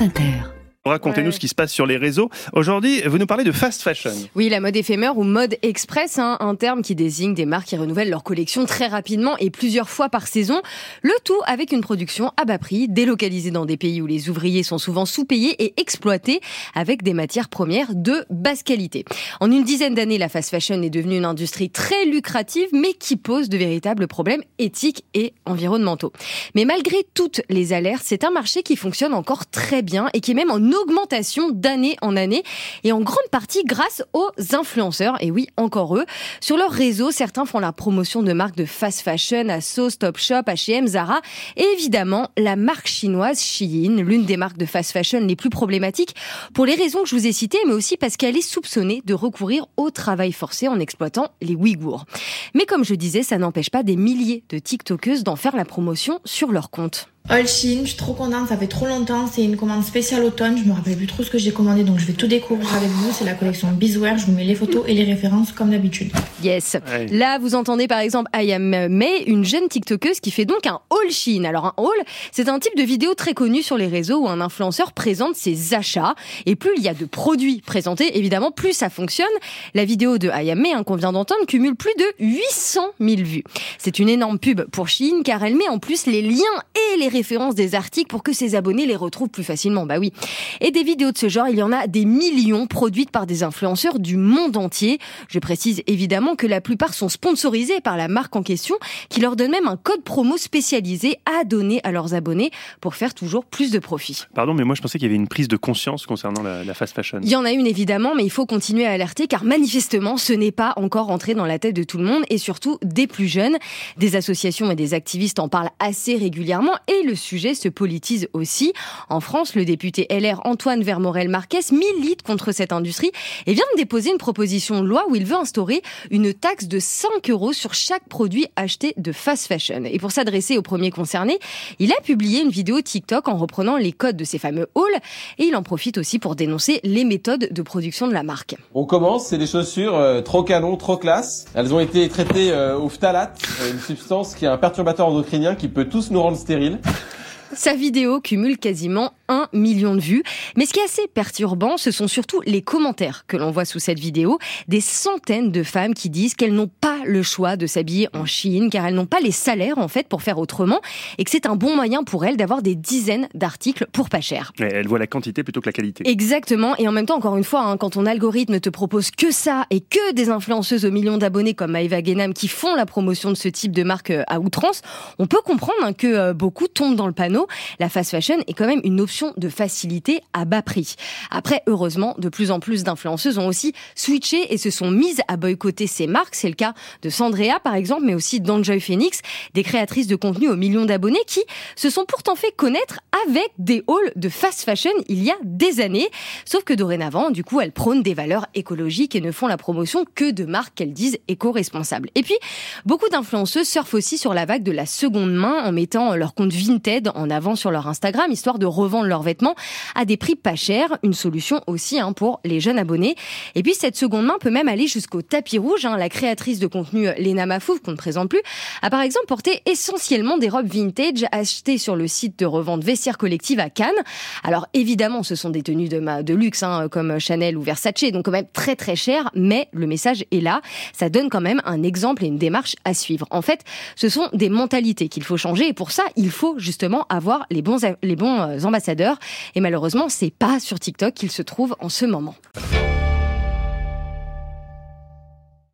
France Inter. Racontez-nous ce qui se passe sur les réseaux. Aujourd'hui, vous nous parlez de fast fashion. Oui, la mode éphémère ou mode express, hein, un terme qui désigne des marques qui renouvellent leur collection très rapidement et plusieurs fois par saison. Le tout avec une production à bas prix, délocalisée dans des pays où les ouvriers sont souvent sous-payés et exploités avec des matières premières de basse qualité. En une dizaine d'années, la fast fashion est devenue une industrie très lucrative, mais qui pose de véritables problèmes éthiques et environnementaux. Mais malgré toutes les alertes, c'est un marché qui fonctionne encore très bien et qui est même en augmentation d'année en année et en grande partie grâce aux influenceurs. Et oui, encore eux. Sur leur réseau, certains font la promotion de marques de fast fashion, Asos, Topshop, H&M, Zara et évidemment la marque chinoise Shein, l'une des marques de fast fashion les plus problématiques pour les raisons que je vous ai citées, mais aussi parce qu'elle est soupçonnée de recourir au travail forcé en exploitant les Ouïghours. Mais comme je disais, ça n'empêche pas des milliers de TikTokeuses d'en faire la promotion sur leur compte. All Shein, je suis trop contente, ça fait trop longtemps, c'est une commande spéciale automne, je me rappelle plus trop ce que j'ai commandé donc je vais tout découvrir avec vous, c'est la collection Bizwear, je vous mets les photos et les références comme d'habitude. Yes. Là, vous entendez par exemple I Am May, une jeune TikTokeuse qui fait donc un haul Shein. Alors un haul, c'est un type de vidéo très connu sur les réseaux où un influenceur présente ses achats et plus il y a de produits présentés, évidemment, plus ça fonctionne. La vidéo de I Am May, hein, qu'on vient d'entendre, cumule plus de 800 000 vues. C'est une énorme pub pour Shein car elle met en plus les liens et les références des articles pour que ses abonnés les retrouvent plus facilement. Bah oui. Et des vidéos de ce genre, il y en a des millions produites par des influenceurs du monde entier. Je précise évidemment que la plupart sont sponsorisés par la marque en question qui leur donne même un code promo spécialisé à donner à leurs abonnés pour faire toujours plus de profit. Pardon, mais moi je pensais qu'il y avait une prise de conscience concernant la, la fast fashion. Il y en a une évidemment, mais il faut continuer à alerter car manifestement ce n'est pas encore entré dans la tête de tout le monde et surtout des plus jeunes. Des associations et des activistes en parlent assez régulièrement et le sujet se politise aussi. En France, le député LR Antoine Vermorel-Marquez milite contre cette industrie et vient de déposer une proposition de loi où il veut instaurer une taxe de 5 euros sur chaque produit acheté de fast fashion. Et pour s'adresser aux premiers concernés, il a publié une vidéo TikTok en reprenant les codes de ces fameux halls et il en profite aussi pour dénoncer les méthodes de production de la marque. On commence, c'est des chaussures euh, trop canon, trop classe. Elles ont été traitées euh, au phtalate, euh, une substance qui est un perturbateur endocrinien qui peut tous nous rendre stériles. Sa vidéo cumule quasiment un million de vues. Mais ce qui est assez perturbant, ce sont surtout les commentaires que l'on voit sous cette vidéo. Des centaines de femmes qui disent qu'elles n'ont pas le choix de s'habiller en Chine, car elles n'ont pas les salaires, en fait, pour faire autrement, et que c'est un bon moyen pour elles d'avoir des dizaines d'articles pour pas cher. Mais elle voit la quantité plutôt que la qualité. Exactement. Et en même temps, encore une fois, hein, quand ton algorithme te propose que ça et que des influenceuses aux millions d'abonnés comme Maëva Guénam qui font la promotion de ce type de marque euh, à outrance, on peut comprendre hein, que euh, beaucoup tombent dans le panneau. La fast fashion est quand même une option de facilité à bas prix. Après, heureusement, de plus en plus d'influenceuses ont aussi switché et se sont mises à boycotter ces marques. C'est le cas de Sandrea, par exemple, mais aussi d'Enjoy Phoenix, des créatrices de contenu aux millions d'abonnés qui se sont pourtant fait connaître avec des halls de fast fashion il y a des années. Sauf que dorénavant, du coup, elles prônent des valeurs écologiques et ne font la promotion que de marques qu'elles disent éco-responsables. Et puis, beaucoup d'influenceuses surfent aussi sur la vague de la seconde main en mettant leur compte Vinted en avant sur leur Instagram, histoire de revendre leurs vêtements à des prix pas chers. Une solution aussi hein, pour les jeunes abonnés. Et puis, cette seconde main peut même aller jusqu'au tapis rouge. Hein. La créatrice de contenu Lena Mafouf, qu'on ne présente plus, a par exemple porté essentiellement des robes vintage achetées sur le site de revente Vestiaire Collective à Cannes. Alors évidemment, ce sont des tenues de, luxe, hein, comme Chanel ou Versace, donc quand même très très cher, mais le message est là. Ça donne quand même un exemple et une démarche à suivre. En fait, ce sont des mentalités qu'il faut changer et pour ça, il faut justement avoir les bons, les bons ambassadeurs. Et malheureusement, c'est pas sur TikTok qu'ils se trouvent en ce moment.